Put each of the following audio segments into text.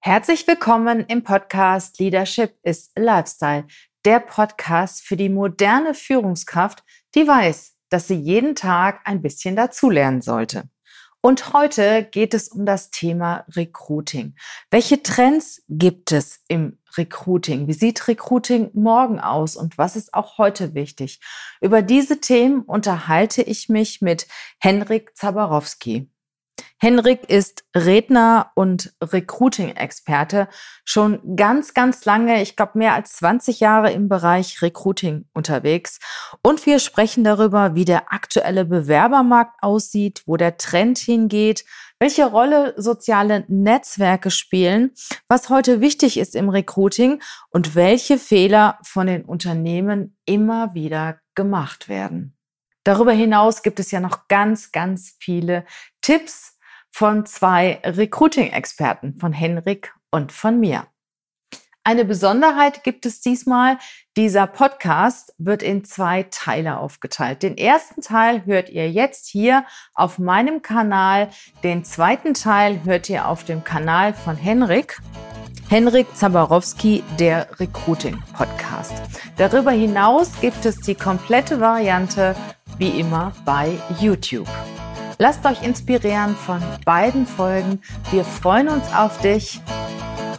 Herzlich willkommen im Podcast Leadership is Lifestyle, der Podcast für die moderne Führungskraft, die weiß, dass sie jeden Tag ein bisschen dazulernen sollte. Und heute geht es um das Thema Recruiting. Welche Trends gibt es im Recruiting? Wie sieht Recruiting morgen aus und was ist auch heute wichtig? Über diese Themen unterhalte ich mich mit Henrik Zabarowski. Henrik ist Redner und Recruiting-Experte, schon ganz, ganz lange, ich glaube mehr als 20 Jahre im Bereich Recruiting unterwegs. Und wir sprechen darüber, wie der aktuelle Bewerbermarkt aussieht, wo der Trend hingeht, welche Rolle soziale Netzwerke spielen, was heute wichtig ist im Recruiting und welche Fehler von den Unternehmen immer wieder gemacht werden. Darüber hinaus gibt es ja noch ganz, ganz viele Tipps, von zwei Recruiting-Experten, von Henrik und von mir. Eine Besonderheit gibt es diesmal. Dieser Podcast wird in zwei Teile aufgeteilt. Den ersten Teil hört ihr jetzt hier auf meinem Kanal. Den zweiten Teil hört ihr auf dem Kanal von Henrik. Henrik Zabarowski, der Recruiting Podcast. Darüber hinaus gibt es die komplette Variante wie immer bei YouTube. Lasst euch inspirieren von beiden Folgen. Wir freuen uns auf dich.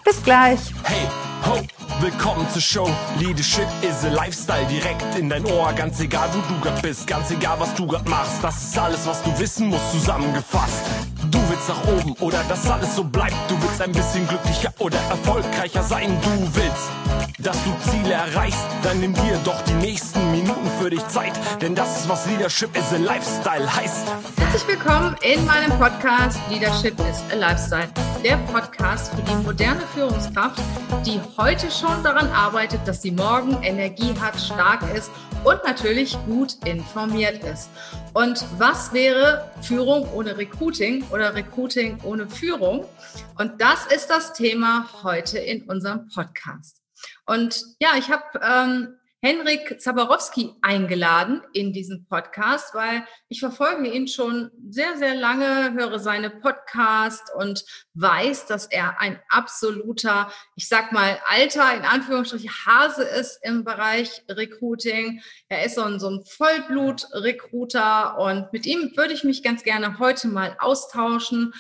Bis gleich. Hey, ho, willkommen zur Show. Leadership is a Lifestyle direkt in dein Ohr. Ganz egal, wo du grad bist, ganz egal, was du grad machst. Das ist alles, was du wissen musst, zusammengefasst. Nach oben oder dass alles so bleibt. Du willst ein bisschen glücklicher oder erfolgreicher sein. Du willst dass du Ziele erreichst, dann nimm dir doch die nächsten Minuten für dich Zeit, denn das ist was Leadership is a Lifestyle heißt. Herzlich willkommen in meinem Podcast Leadership is a Lifestyle, der Podcast für die moderne Führungskraft, die heute schon daran arbeitet, dass sie morgen Energie hat, stark ist und natürlich gut informiert ist. Und was wäre Führung ohne Recruiting oder Recruiting ohne Führung? Und das ist das Thema heute in unserem Podcast. Und ja, ich habe ähm, Henrik Zabarowski eingeladen in diesen Podcast, weil ich verfolge ihn schon sehr, sehr lange, höre seine Podcast und weiß, dass er ein absoluter, ich sag mal, alter, in Anführungsstrichen, Hase ist im Bereich Recruiting. Er ist so ein, so ein Vollblut-Recruiter und mit ihm würde ich mich ganz gerne heute mal austauschen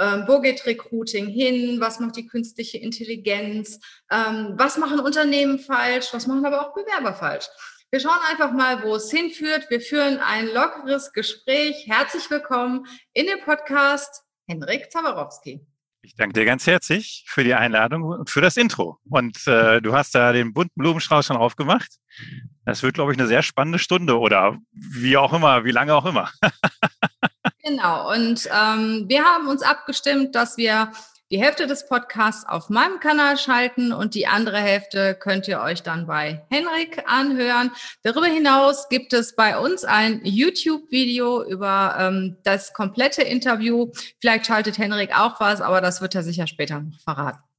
ähm, wo geht Recruiting hin, was macht die künstliche Intelligenz, ähm, was machen Unternehmen falsch, was machen aber auch Bewerber falsch. Wir schauen einfach mal, wo es hinführt. Wir führen ein lockeres Gespräch. Herzlich willkommen in dem Podcast Henrik Zawarowski. Ich danke dir ganz herzlich für die Einladung und für das Intro. Und äh, du hast da den bunten Blumenstrauß schon aufgemacht. Das wird, glaube ich, eine sehr spannende Stunde oder wie auch immer, wie lange auch immer. Genau, und ähm, wir haben uns abgestimmt, dass wir die Hälfte des Podcasts auf meinem Kanal schalten und die andere Hälfte könnt ihr euch dann bei Henrik anhören. Darüber hinaus gibt es bei uns ein YouTube-Video über ähm, das komplette Interview. Vielleicht schaltet Henrik auch was, aber das wird er sicher später noch verraten.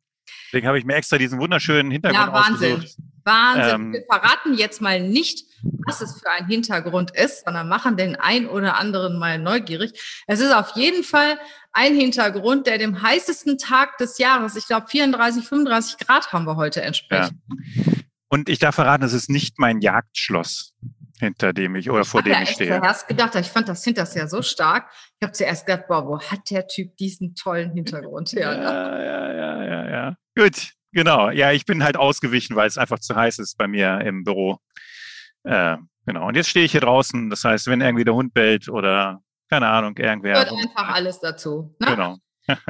Deswegen habe ich mir extra diesen wunderschönen Hintergrund ja, Wahnsinn. ausgesucht. Wahnsinn. Ähm, Wir verraten jetzt mal nicht, was es für ein Hintergrund ist, sondern machen den ein oder anderen mal neugierig. Es ist auf jeden Fall ein Hintergrund, der dem heißesten Tag des Jahres, ich glaube 34, 35 Grad haben wir heute entsprechend. Ja. Und ich darf verraten, es ist nicht mein Jagdschloss, hinter dem ich oder vor ich dem ich stehe. Ich erst gedacht, ich fand das hinterher so stark. Ich habe zuerst gedacht, boah, wo hat der Typ diesen tollen Hintergrund her? Ne? Ja, ja, ja, ja, ja. Gut, genau. Ja, ich bin halt ausgewichen, weil es einfach zu heiß ist bei mir im Büro. Äh, genau. Und jetzt stehe ich hier draußen. Das heißt, wenn irgendwie der Hund bellt oder keine Ahnung, irgendwer. Hört einfach alles dazu. Ne? Genau.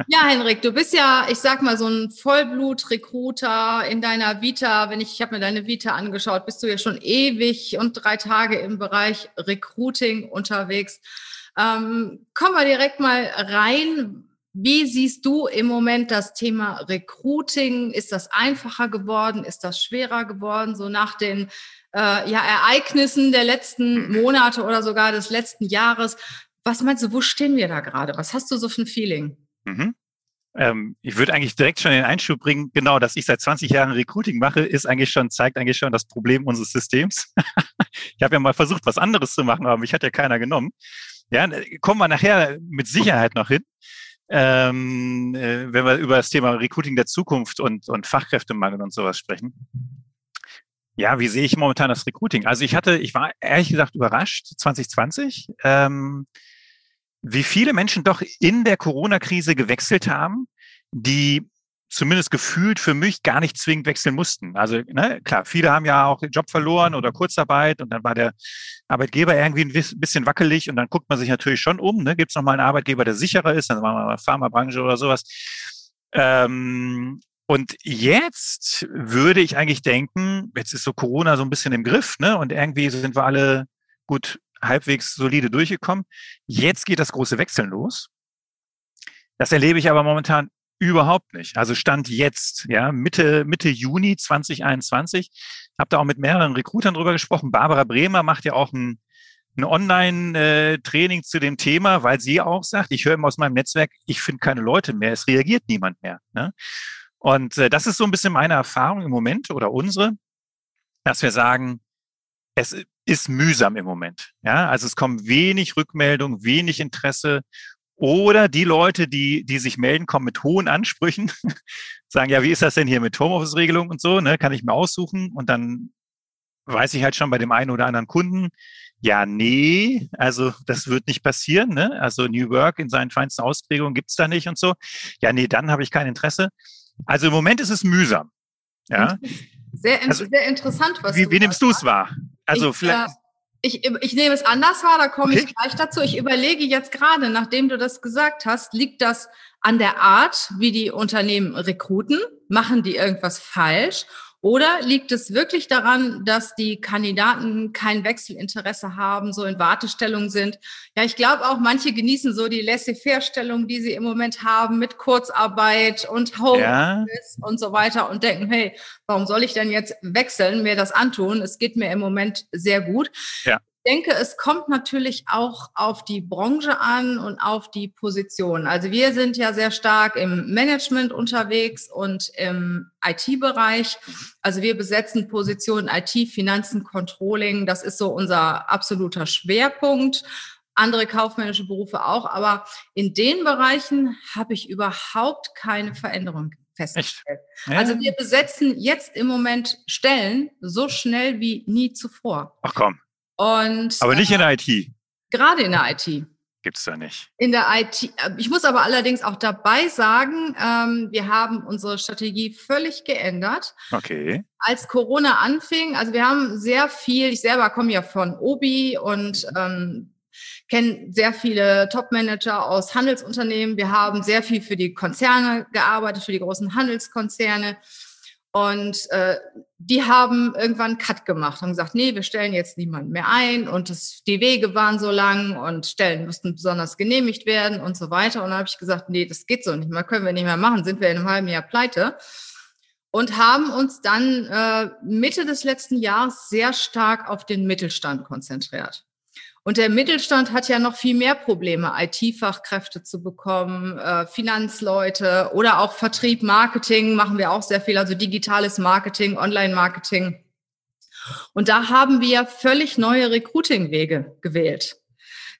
Ja, Henrik, du bist ja, ich sag mal, so ein Vollblut-Recruiter in deiner Vita. Wenn ich, ich habe mir deine Vita angeschaut, bist du ja schon ewig und drei Tage im Bereich Recruiting unterwegs. Ähm, kommen wir direkt mal rein. Wie siehst du im Moment das Thema Recruiting? Ist das einfacher geworden? Ist das schwerer geworden? So nach den äh, ja, Ereignissen der letzten Monate oder sogar des letzten Jahres. Was meinst du, wo stehen wir da gerade? Was hast du so für ein Feeling? Mhm. Ähm, ich würde eigentlich direkt schon den Einschub bringen, genau, dass ich seit 20 Jahren Recruiting mache, ist eigentlich schon, zeigt eigentlich schon das Problem unseres Systems. ich habe ja mal versucht, was anderes zu machen, aber mich hat ja keiner genommen. Ja, kommen wir nachher mit Sicherheit noch hin. ähm, äh, wenn wir über das Thema Recruiting der Zukunft und, und Fachkräftemangel und sowas sprechen. Ja, wie sehe ich momentan das Recruiting? Also ich hatte, ich war ehrlich gesagt überrascht 2020, ähm, wie viele Menschen doch in der Corona-Krise gewechselt haben, die zumindest gefühlt für mich gar nicht zwingend wechseln mussten. Also ne, klar, viele haben ja auch den Job verloren oder Kurzarbeit und dann war der Arbeitgeber irgendwie ein bisschen wackelig und dann guckt man sich natürlich schon um. Ne? Gibt es nochmal einen Arbeitgeber, der sicherer ist? Dann machen wir Pharmabranche oder sowas. Ähm, und jetzt würde ich eigentlich denken, jetzt ist so Corona so ein bisschen im Griff, ne? Und irgendwie sind wir alle gut halbwegs solide durchgekommen. Jetzt geht das große Wechseln los. Das erlebe ich aber momentan Überhaupt nicht. Also Stand jetzt, ja, Mitte, Mitte Juni 2021. Habe da auch mit mehreren Recruitern drüber gesprochen. Barbara Bremer macht ja auch ein, ein Online-Training äh, zu dem Thema, weil sie auch sagt, ich höre immer aus meinem Netzwerk, ich finde keine Leute mehr, es reagiert niemand mehr. Ne? Und äh, das ist so ein bisschen meine Erfahrung im Moment oder unsere, dass wir sagen, es ist mühsam im Moment. Ja, also es kommen wenig Rückmeldungen, wenig Interesse oder die Leute, die, die sich melden, kommen mit hohen Ansprüchen, sagen, ja, wie ist das denn hier mit Homeoffice-Regelung und so, ne? Kann ich mir aussuchen? Und dann weiß ich halt schon bei dem einen oder anderen Kunden, ja, nee, also das wird nicht passieren, ne? Also New Work in seinen feinsten Ausprägungen gibt's da nicht und so. Ja, nee, dann habe ich kein Interesse. Also im Moment ist es mühsam. Ja. Sehr, also, sehr interessant, was wie, du Wie nimmst du es wahr? Also ich, vielleicht. Äh, ich, ich nehme es anders wahr, da komme okay. ich gleich dazu. Ich überlege jetzt gerade, nachdem du das gesagt hast, liegt das an der Art, wie die Unternehmen rekruten? Machen die irgendwas falsch? Oder liegt es wirklich daran, dass die Kandidaten kein Wechselinteresse haben, so in Wartestellung sind? Ja, ich glaube auch, manche genießen so die Laissez-faire-Stellung, die sie im Moment haben mit Kurzarbeit und Homeoffice ja. und so weiter und denken, hey, warum soll ich denn jetzt wechseln, mir das antun? Es geht mir im Moment sehr gut. Ja denke, es kommt natürlich auch auf die Branche an und auf die Position. Also wir sind ja sehr stark im Management unterwegs und im IT-Bereich. Also wir besetzen Positionen IT, Finanzen, Controlling. Das ist so unser absoluter Schwerpunkt. Andere kaufmännische Berufe auch. Aber in den Bereichen habe ich überhaupt keine Veränderung festgestellt. Ja. Also wir besetzen jetzt im Moment Stellen so schnell wie nie zuvor. Ach komm. Und, aber nicht in der IT. Gerade in der IT. Gibt es da nicht. In der IT. Äh, ich muss aber allerdings auch dabei sagen, ähm, wir haben unsere Strategie völlig geändert. Okay. Als Corona anfing, also wir haben sehr viel, ich selber komme ja von Obi und ähm, kenne sehr viele Top-Manager aus Handelsunternehmen. Wir haben sehr viel für die Konzerne gearbeitet, für die großen Handelskonzerne. Und äh, die haben irgendwann Cut gemacht und gesagt, nee, wir stellen jetzt niemanden mehr ein und das, die Wege waren so lang und Stellen mussten besonders genehmigt werden und so weiter. Und dann habe ich gesagt, nee, das geht so nicht mehr, können wir nicht mehr machen, sind wir in einem halben Jahr pleite. Und haben uns dann äh, Mitte des letzten Jahres sehr stark auf den Mittelstand konzentriert. Und der Mittelstand hat ja noch viel mehr Probleme, IT-Fachkräfte zu bekommen, äh, Finanzleute oder auch Vertrieb, Marketing machen wir auch sehr viel, also digitales Marketing, Online-Marketing. Und da haben wir völlig neue Recruiting-Wege gewählt.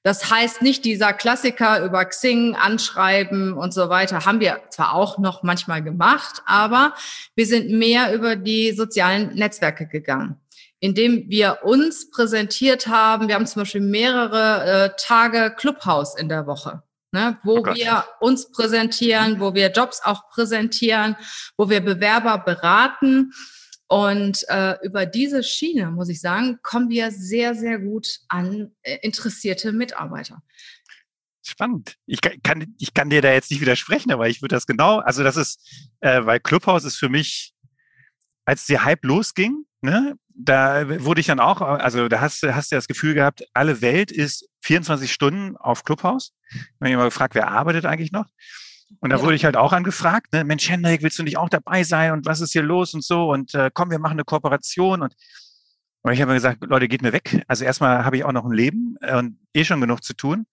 Das heißt nicht dieser Klassiker über Xing, Anschreiben und so weiter, haben wir zwar auch noch manchmal gemacht, aber wir sind mehr über die sozialen Netzwerke gegangen indem wir uns präsentiert haben. Wir haben zum Beispiel mehrere äh, Tage Clubhouse in der Woche. Ne, wo oh wir uns präsentieren, wo wir Jobs auch präsentieren, wo wir Bewerber beraten. Und äh, über diese Schiene, muss ich sagen, kommen wir sehr, sehr gut an äh, interessierte Mitarbeiter. Spannend. Ich kann, ich kann dir da jetzt nicht widersprechen, aber ich würde das genau, also das ist, äh, weil Clubhouse ist für mich, als der Hype losging, ne, da wurde ich dann auch, also da hast, du hast du das Gefühl gehabt, alle Welt ist 24 Stunden auf Clubhouse. Ich habe mich mal gefragt, wer arbeitet eigentlich noch? Und da ja. wurde ich halt auch angefragt, ne, Mensch, Hendrik, willst du nicht auch dabei sein und was ist hier los und so und äh, komm, wir machen eine Kooperation und, und ich habe mir gesagt, Leute, geht mir weg. Also erstmal habe ich auch noch ein Leben äh, und eh schon genug zu tun.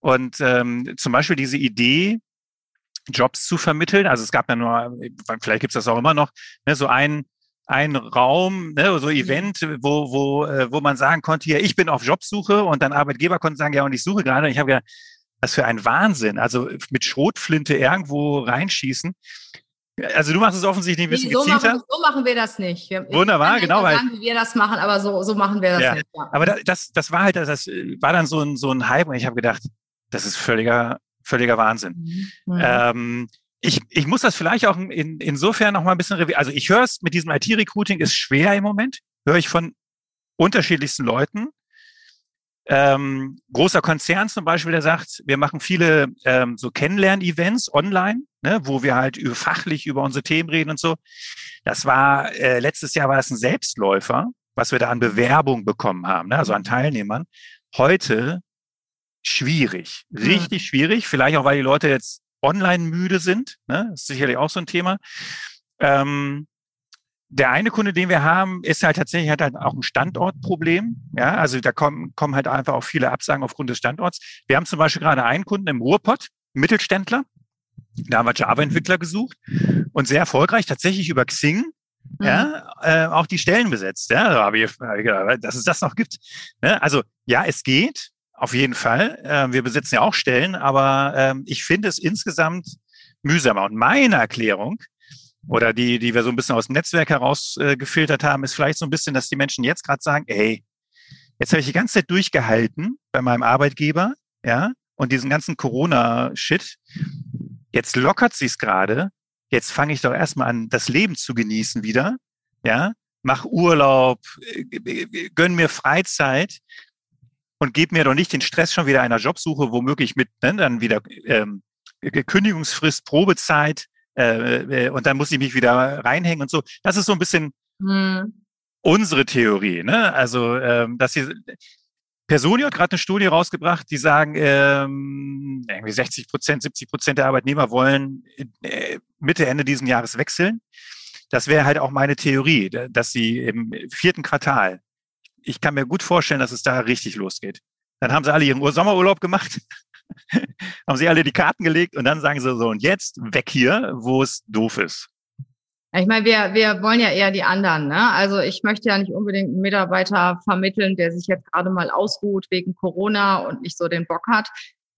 Und ähm, zum Beispiel diese Idee, Jobs zu vermitteln. Also es gab ja nur, vielleicht gibt es das auch immer noch, ne, so ein ein Raum, ne, so Event, wo, wo, äh, wo man sagen konnte, ja, ich bin auf Jobsuche und dann Arbeitgeber konnten sagen, ja, und ich suche gerade. Ich habe ja, Was für ein Wahnsinn. Also mit Schrotflinte irgendwo reinschießen. Also du machst es offensichtlich ein bisschen nee, so gezielter. Machen, so machen wir das nicht. Wir, Wunderbar, genau. Weil, sagen, wie wir das machen, aber so, so machen wir das ja. nicht. Ja. Aber das, das war halt, das war dann so ein, so ein Hype und ich habe gedacht, das ist völliger, völliger Wahnsinn. Mhm. Ähm, ich, ich muss das vielleicht auch in, insofern noch mal ein bisschen, also ich höre es mit diesem IT-Recruiting ist schwer im Moment, höre ich von unterschiedlichsten Leuten. Ähm, großer Konzern zum Beispiel, der sagt, wir machen viele ähm, so Kennenlern-Events online, ne, wo wir halt über, fachlich über unsere Themen reden und so. Das war, äh, letztes Jahr war das ein Selbstläufer, was wir da an Bewerbung bekommen haben, ne, also an Teilnehmern. Heute schwierig, richtig ja. schwierig. Vielleicht auch, weil die Leute jetzt online müde sind. Ne? Das ist sicherlich auch so ein Thema. Ähm, der eine Kunde, den wir haben, ist halt tatsächlich, hat halt auch ein Standortproblem. Ja, also da kommen, kommen halt einfach auch viele Absagen aufgrund des Standorts. Wir haben zum Beispiel gerade einen Kunden im Ruhrpott, Mittelständler. Da haben wir Java-Entwickler gesucht und sehr erfolgreich, tatsächlich über Xing, mhm. ja, äh, auch die Stellen besetzt. Ja, da habe ich, dass es das noch gibt. Ne? Also ja, es geht, auf jeden Fall. Äh, wir besitzen ja auch Stellen, aber ähm, ich finde es insgesamt mühsamer. Und meine Erklärung oder die, die wir so ein bisschen aus dem Netzwerk herausgefiltert äh, haben, ist vielleicht so ein bisschen, dass die Menschen jetzt gerade sagen, ey, jetzt habe ich die ganze Zeit durchgehalten bei meinem Arbeitgeber, ja, und diesen ganzen Corona-Shit. Jetzt lockert sich's gerade. Jetzt fange ich doch erstmal an, das Leben zu genießen wieder, ja, mach Urlaub, äh, gönn mir Freizeit und gib mir doch nicht den Stress schon wieder einer Jobsuche, womöglich mit ne, dann wieder ähm, Kündigungsfrist, Probezeit, äh, äh, und dann muss ich mich wieder reinhängen und so. Das ist so ein bisschen hm. unsere Theorie. Ne? Also, ähm, dass sie Personio hat gerade eine Studie rausgebracht, die sagen, ähm, irgendwie 60 Prozent, 70 Prozent der Arbeitnehmer wollen äh, Mitte, Ende diesen Jahres wechseln. Das wäre halt auch meine Theorie, dass sie im vierten Quartal, ich kann mir gut vorstellen, dass es da richtig losgeht. Dann haben sie alle ihren Sommerurlaub gemacht haben sie alle die Karten gelegt und dann sagen sie so, und jetzt weg hier, wo es doof ist. Ich meine, wir, wir wollen ja eher die anderen. Ne? Also ich möchte ja nicht unbedingt einen Mitarbeiter vermitteln, der sich jetzt gerade mal ausruht wegen Corona und nicht so den Bock hat.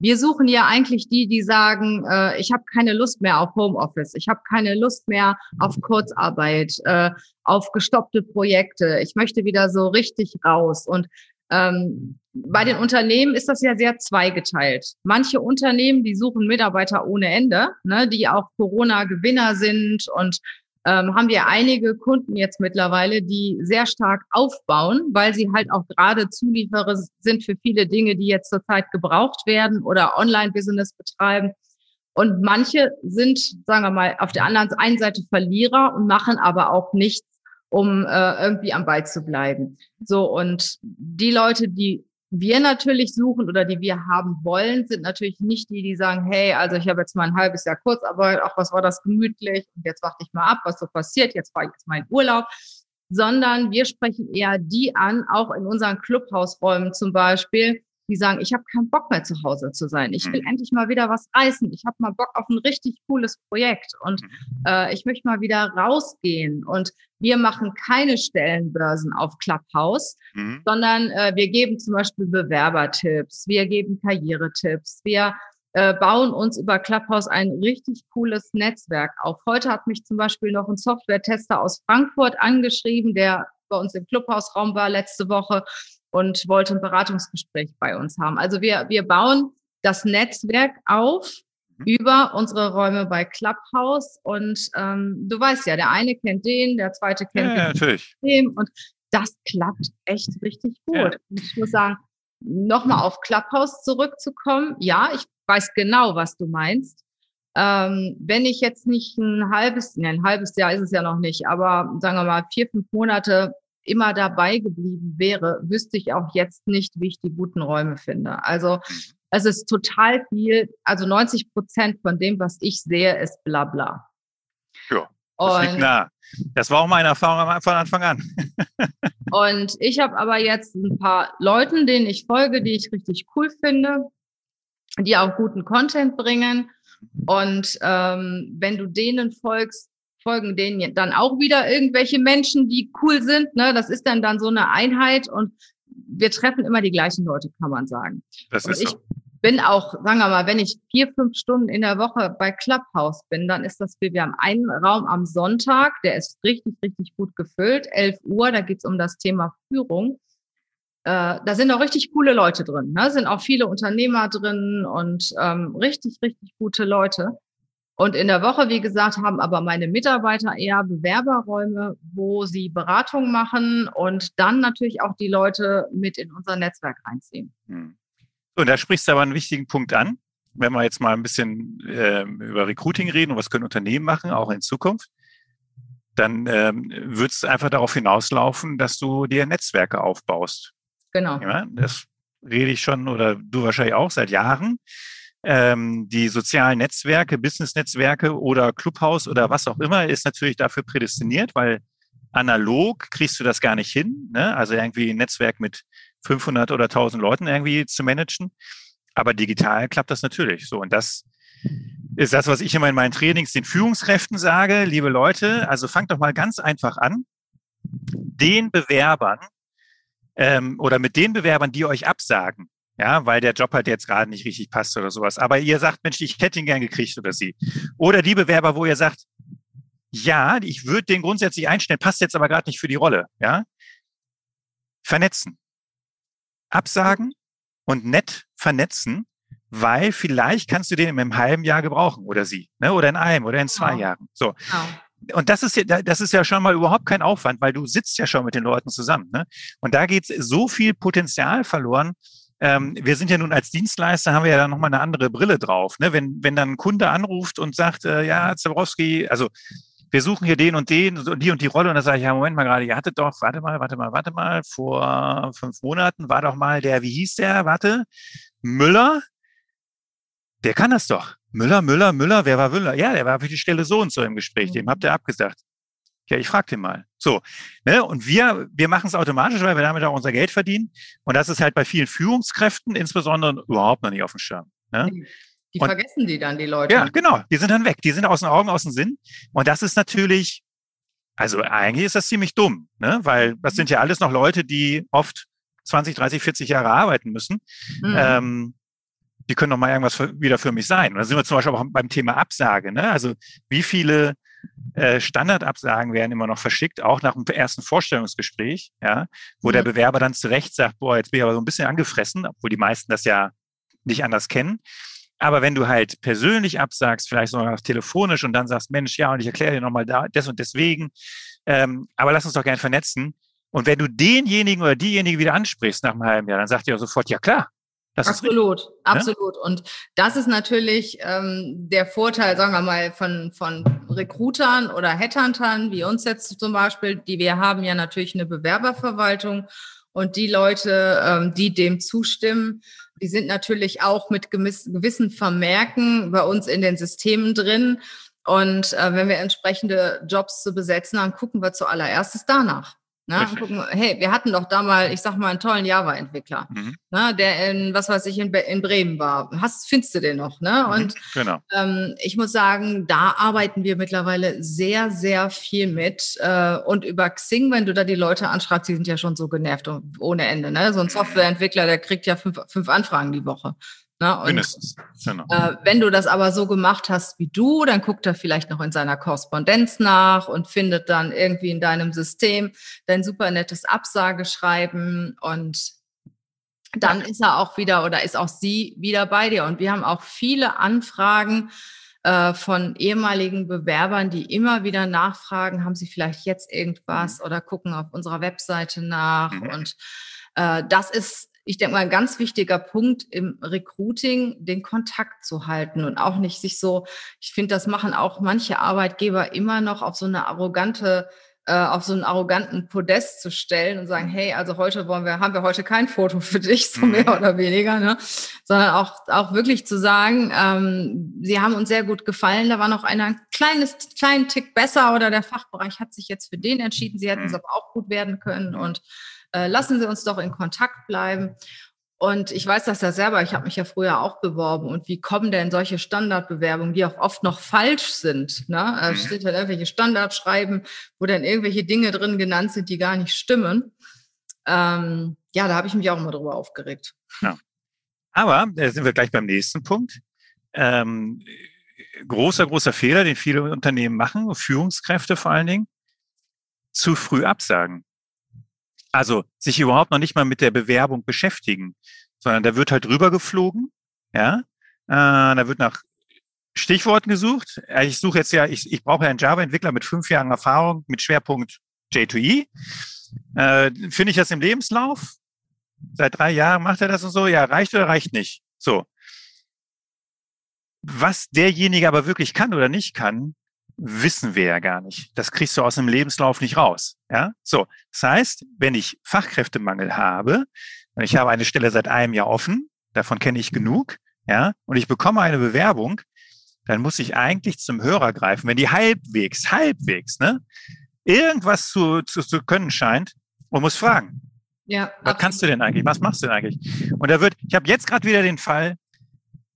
Wir suchen ja eigentlich die, die sagen, äh, ich habe keine Lust mehr auf Homeoffice, ich habe keine Lust mehr auf Kurzarbeit, äh, auf gestoppte Projekte. Ich möchte wieder so richtig raus. Und ähm, bei den Unternehmen ist das ja sehr zweigeteilt. Manche Unternehmen, die suchen Mitarbeiter ohne Ende, ne, die auch Corona-Gewinner sind und ähm, haben wir einige Kunden jetzt mittlerweile, die sehr stark aufbauen, weil sie halt auch gerade Zulieferer sind für viele Dinge, die jetzt zurzeit gebraucht werden oder Online-Business betreiben. Und manche sind, sagen wir mal, auf der anderen einen Seite Verlierer und machen aber auch nichts um äh, irgendwie am Ball zu bleiben. So, und die Leute, die wir natürlich suchen oder die wir haben wollen, sind natürlich nicht die, die sagen, hey, also ich habe jetzt mal ein halbes Jahr Kurzarbeit, ach, was war das gemütlich und jetzt warte ich mal ab, was so passiert, jetzt fahre ich jetzt mal in Urlaub, sondern wir sprechen eher die an, auch in unseren Clubhausräumen zum Beispiel, die sagen, ich habe keinen Bock mehr zu Hause zu sein. Ich will mhm. endlich mal wieder was reißen. Ich habe mal Bock auf ein richtig cooles Projekt und mhm. äh, ich möchte mal wieder rausgehen. Und wir machen keine Stellenbörsen auf Clubhouse, mhm. sondern äh, wir geben zum Beispiel Bewerbertipps, wir geben Karrieretipps, wir äh, bauen uns über Clubhouse ein richtig cooles Netzwerk auf. Heute hat mich zum Beispiel noch ein Software-Tester aus Frankfurt angeschrieben, der bei uns im Clubhausraum war letzte Woche und wollte ein Beratungsgespräch bei uns haben. Also wir, wir bauen das Netzwerk auf mhm. über unsere Räume bei Clubhouse und ähm, du weißt ja, der eine kennt den, der zweite kennt ja, den natürlich. und das klappt echt richtig gut. Ja. Ich muss sagen, nochmal auf Clubhouse zurückzukommen, ja, ich weiß genau, was du meinst. Ähm, wenn ich jetzt nicht ein halbes, ne, ein halbes Jahr ist es ja noch nicht, aber sagen wir mal vier, fünf Monate immer dabei geblieben wäre, wüsste ich auch jetzt nicht, wie ich die guten Räume finde. Also mhm. es ist total viel, also 90 Prozent von dem, was ich sehe, ist Blabla. Ja, das und, liegt nah. Das war auch meine Erfahrung von Anfang an. und ich habe aber jetzt ein paar Leuten, denen ich folge, die ich richtig cool finde, die auch guten Content bringen. Und ähm, wenn du denen folgst, folgen denen dann auch wieder irgendwelche Menschen, die cool sind. Ne? Das ist dann dann so eine Einheit und wir treffen immer die gleichen Leute, kann man sagen. Das ist ich, so. bin auch, sagen wir mal, wenn ich vier, fünf Stunden in der Woche bei Clubhouse bin, dann ist das wie, wir haben einen Raum am Sonntag, der ist richtig, richtig gut gefüllt, 11 Uhr, da geht's um das Thema Führung. Äh, da sind auch richtig coole Leute drin, ne? sind auch viele Unternehmer drin und ähm, richtig, richtig gute Leute. Und in der Woche, wie gesagt, haben aber meine Mitarbeiter eher Bewerberräume, wo sie Beratung machen und dann natürlich auch die Leute mit in unser Netzwerk reinziehen. Hm. Und da sprichst du aber einen wichtigen Punkt an. Wenn wir jetzt mal ein bisschen äh, über Recruiting reden und was können Unternehmen machen, auch in Zukunft, dann ähm, wird es einfach darauf hinauslaufen, dass du dir Netzwerke aufbaust. Genau. Ja, das rede ich schon oder du wahrscheinlich auch seit Jahren. Ähm, die sozialen Netzwerke, Business-Netzwerke oder Clubhouse oder was auch immer ist natürlich dafür prädestiniert, weil analog kriegst du das gar nicht hin. Ne? Also irgendwie ein Netzwerk mit 500 oder 1000 Leuten irgendwie zu managen. Aber digital klappt das natürlich so. Und das ist das, was ich immer in meinen Trainings den Führungskräften sage. Liebe Leute, also fangt doch mal ganz einfach an, den Bewerbern ähm, oder mit den Bewerbern, die euch absagen, ja, weil der Job halt jetzt gerade nicht richtig passt oder sowas. Aber ihr sagt, Mensch, ich hätte ihn gern gekriegt oder sie. Oder die Bewerber, wo ihr sagt, ja, ich würde den grundsätzlich einstellen, passt jetzt aber gerade nicht für die Rolle, ja. Vernetzen absagen und nett vernetzen, weil vielleicht kannst du den in einem halben Jahr gebrauchen oder sie, ne? oder in einem oder in zwei genau. Jahren. So. Genau. Und das ist ja, das ist ja schon mal überhaupt kein Aufwand, weil du sitzt ja schon mit den Leuten zusammen. Ne? Und da geht so viel Potenzial verloren. Ähm, wir sind ja nun als Dienstleister, haben wir ja nochmal eine andere Brille drauf. Ne? Wenn, wenn dann ein Kunde anruft und sagt, äh, ja, Zabrowski, also wir suchen hier den und den und die und die Rolle. Und dann sage ich, ja, Moment mal gerade, ihr hattet doch, warte mal, warte mal, warte mal, vor fünf Monaten war doch mal der, wie hieß der, warte, Müller, der kann das doch. Müller, Müller, Müller, wer war Müller? Ja, der war für die Stelle so und so im Gespräch, dem habt ihr abgesagt. Ja, ich frag den mal. So, ne? Und wir, wir machen es automatisch, weil wir damit auch unser Geld verdienen. Und das ist halt bei vielen Führungskräften insbesondere überhaupt noch nicht auf dem Schirm. Ne? Die und, vergessen die dann, die Leute. Ja, genau. Die sind dann weg. Die sind aus den Augen, aus dem Sinn. Und das ist natürlich, also eigentlich ist das ziemlich dumm, ne? weil das sind ja alles noch Leute, die oft 20, 30, 40 Jahre arbeiten müssen. Mhm. Ähm, die können doch mal irgendwas für, wieder für mich sein. Und da sind wir zum Beispiel auch beim Thema Absage. Ne? Also wie viele Standardabsagen werden immer noch verschickt, auch nach dem ersten Vorstellungsgespräch, ja, wo mhm. der Bewerber dann zu Recht sagt, boah, jetzt bin ich aber so ein bisschen angefressen, obwohl die meisten das ja nicht anders kennen. Aber wenn du halt persönlich absagst, vielleicht sogar telefonisch und dann sagst, Mensch, ja, und ich erkläre dir nochmal da, das und deswegen, ähm, aber lass uns doch gerne vernetzen. Und wenn du denjenigen oder diejenige wieder ansprichst nach einem halben Jahr, dann sagt ihr auch sofort, ja klar. Das absolut, ist absolut. Ne? Und das ist natürlich ähm, der Vorteil, sagen wir mal, von, von Recruitern oder Headhuntern, wie uns jetzt zum Beispiel, die wir haben ja natürlich eine Bewerberverwaltung und die Leute, ähm, die dem zustimmen, die sind natürlich auch mit gewissen Vermerken bei uns in den Systemen drin. Und äh, wenn wir entsprechende Jobs zu besetzen haben, gucken wir zuallererstes danach. Ne? Gucken, hey, wir hatten doch da mal, ich sag mal, einen tollen Java-Entwickler, mhm. ne? der in, was weiß ich, in, in Bremen war. Hast, findest du den noch? Ne? Mhm, und genau. ähm, ich muss sagen, da arbeiten wir mittlerweile sehr, sehr viel mit. Äh, und über Xing, wenn du da die Leute anschreibst, die sind ja schon so genervt ohne Ende. Ne? So ein Softwareentwickler, der kriegt ja fünf, fünf Anfragen die Woche. Ne? Mindestens. Genau. Äh, wenn du das aber so gemacht hast wie du, dann guckt er vielleicht noch in seiner Korrespondenz nach und findet dann irgendwie in deinem System dein super nettes Absageschreiben und dann ist er auch wieder oder ist auch sie wieder bei dir. Und wir haben auch viele Anfragen äh, von ehemaligen Bewerbern, die immer wieder nachfragen, haben sie vielleicht jetzt irgendwas mhm. oder gucken auf unserer Webseite nach. Mhm. Und äh, das ist ich denke mal, ein ganz wichtiger Punkt im Recruiting, den Kontakt zu halten und auch nicht sich so, ich finde, das machen auch manche Arbeitgeber immer noch auf so eine arrogante äh, auf so einen arroganten Podest zu stellen und sagen, hey, also heute wollen wir, haben wir heute kein Foto für dich, so mhm. mehr oder weniger, ne? sondern auch, auch wirklich zu sagen, ähm, sie haben uns sehr gut gefallen, da war noch einer ein kleines, kleinen Tick besser oder der Fachbereich hat sich jetzt für den entschieden, sie hätten es mhm. aber auch gut werden können und lassen Sie uns doch in Kontakt bleiben. Und ich weiß das ja selber, ich habe mich ja früher auch beworben. Und wie kommen denn solche Standardbewerbungen, die auch oft noch falsch sind? Ne? Da mhm. steht halt irgendwelche Standardschreiben, wo dann irgendwelche Dinge drin genannt sind, die gar nicht stimmen. Ähm, ja, da habe ich mich auch immer drüber aufgeregt. Ja. Aber da sind wir gleich beim nächsten Punkt. Ähm, großer, großer Fehler, den viele Unternehmen machen, Führungskräfte vor allen Dingen, zu früh absagen. Also sich überhaupt noch nicht mal mit der Bewerbung beschäftigen, sondern da wird halt rübergeflogen, ja, äh, da wird nach Stichworten gesucht. Ich suche jetzt ja, ich, ich brauche ja einen Java-Entwickler mit fünf Jahren Erfahrung mit Schwerpunkt J2E. Äh, Finde ich das im Lebenslauf? Seit drei Jahren macht er das und so? Ja, reicht oder reicht nicht? So. Was derjenige aber wirklich kann oder nicht kann, wissen wir ja gar nicht. Das kriegst du aus dem Lebenslauf nicht raus. Ja, so. Das heißt, wenn ich Fachkräftemangel habe und ich habe eine Stelle seit einem Jahr offen, davon kenne ich genug, ja, und ich bekomme eine Bewerbung, dann muss ich eigentlich zum Hörer greifen, wenn die halbwegs, halbwegs, ne, irgendwas zu, zu, zu können scheint und muss fragen. Ja. Was absolut. kannst du denn eigentlich? Was machst du denn eigentlich? Und da wird, ich habe jetzt gerade wieder den Fall,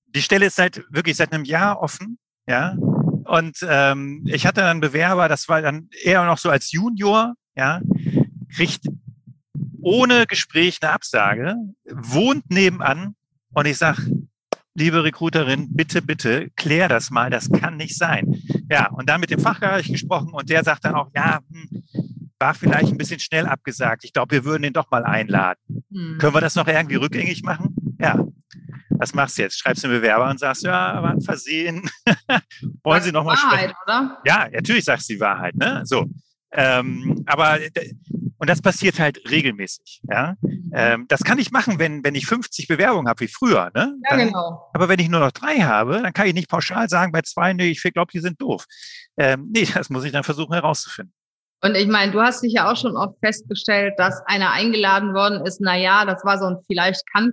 die Stelle ist seit wirklich seit einem Jahr offen, ja. Und ähm, ich hatte dann einen Bewerber, das war dann eher noch so als Junior, ja, kriegt ohne Gespräch eine Absage, wohnt nebenan und ich sag, liebe Recruiterin, bitte, bitte, klär das mal, das kann nicht sein. Ja, und dann mit dem Fachbereich gesprochen und der sagt dann auch, ja, hm, war vielleicht ein bisschen schnell abgesagt. Ich glaube, wir würden ihn doch mal einladen. Hm. Können wir das noch irgendwie rückgängig machen? Ja. Was machst du jetzt? Schreibst du einen Bewerber und sagst, ja, war ein Versehen. Wollen Sie noch mal sprechen? Oder? Ja, natürlich sagst du die Wahrheit. Ne? So. Ähm, aber und das passiert halt regelmäßig. Ja? Ähm, das kann ich machen, wenn, wenn ich 50 Bewerbungen habe wie früher. Ne? Ja, dann, genau. Aber wenn ich nur noch drei habe, dann kann ich nicht pauschal sagen, bei zwei, nee, ich glaube, die sind doof. Ähm, nee, das muss ich dann versuchen herauszufinden. Und ich meine, du hast dich ja auch schon oft festgestellt, dass einer eingeladen worden ist, na ja, das war so ein vielleicht kann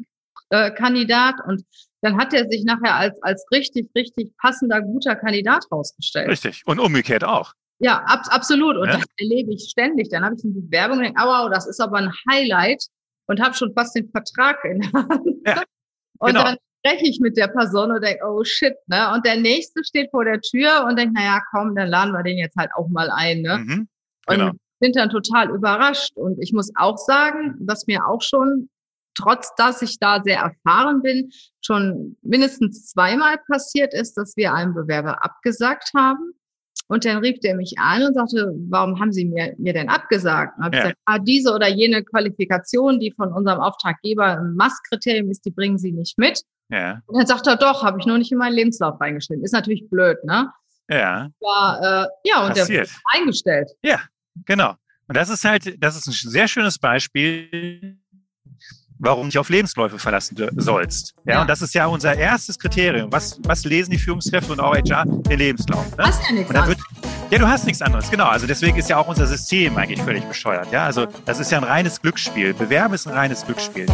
äh, Kandidat und dann hat er sich nachher als, als richtig, richtig passender, guter Kandidat rausgestellt. Richtig. Und umgekehrt auch. Ja, ab, absolut. Und ja? das erlebe ich ständig. Dann habe ich eine Bewerbung und denke, wow, das ist aber ein Highlight und habe schon fast den Vertrag in der Hand. Ja, und genau. dann spreche ich mit der Person und denke, oh shit, ne? Und der nächste steht vor der Tür und denkt, naja, komm, dann laden wir den jetzt halt auch mal ein, ne? Mhm, genau. Und sind dann total überrascht. Und ich muss auch sagen, was mir auch schon, trotz dass ich da sehr erfahren bin, schon mindestens zweimal passiert ist, dass wir einen Bewerber abgesagt haben und dann rief der mich an und sagte, warum haben Sie mir, mir denn abgesagt? Und habe ja. gesagt, ah, diese oder jene Qualifikation, die von unserem Auftraggeber ein Masskriterium ist, die bringen Sie nicht mit. Ja. Und dann sagt er, doch, habe ich nur nicht in meinen Lebenslauf reingeschrieben. Ist natürlich blöd, ne? Ja. War, äh, ja, und Passiert. der wird eingestellt. Ja, genau. Und das ist halt, das ist ein sehr schönes Beispiel, warum du dich auf Lebensläufe verlassen sollst. Ja, ja, und das ist ja unser erstes Kriterium. Was, was lesen die Führungskräfte und auch HR? Den Lebenslauf. Ne? Hast ja nichts anderes. Ja, du hast nichts anderes, genau. Also deswegen ist ja auch unser System eigentlich völlig bescheuert. Ja, also das ist ja ein reines Glücksspiel. Bewerben ist ein reines Glücksspiel.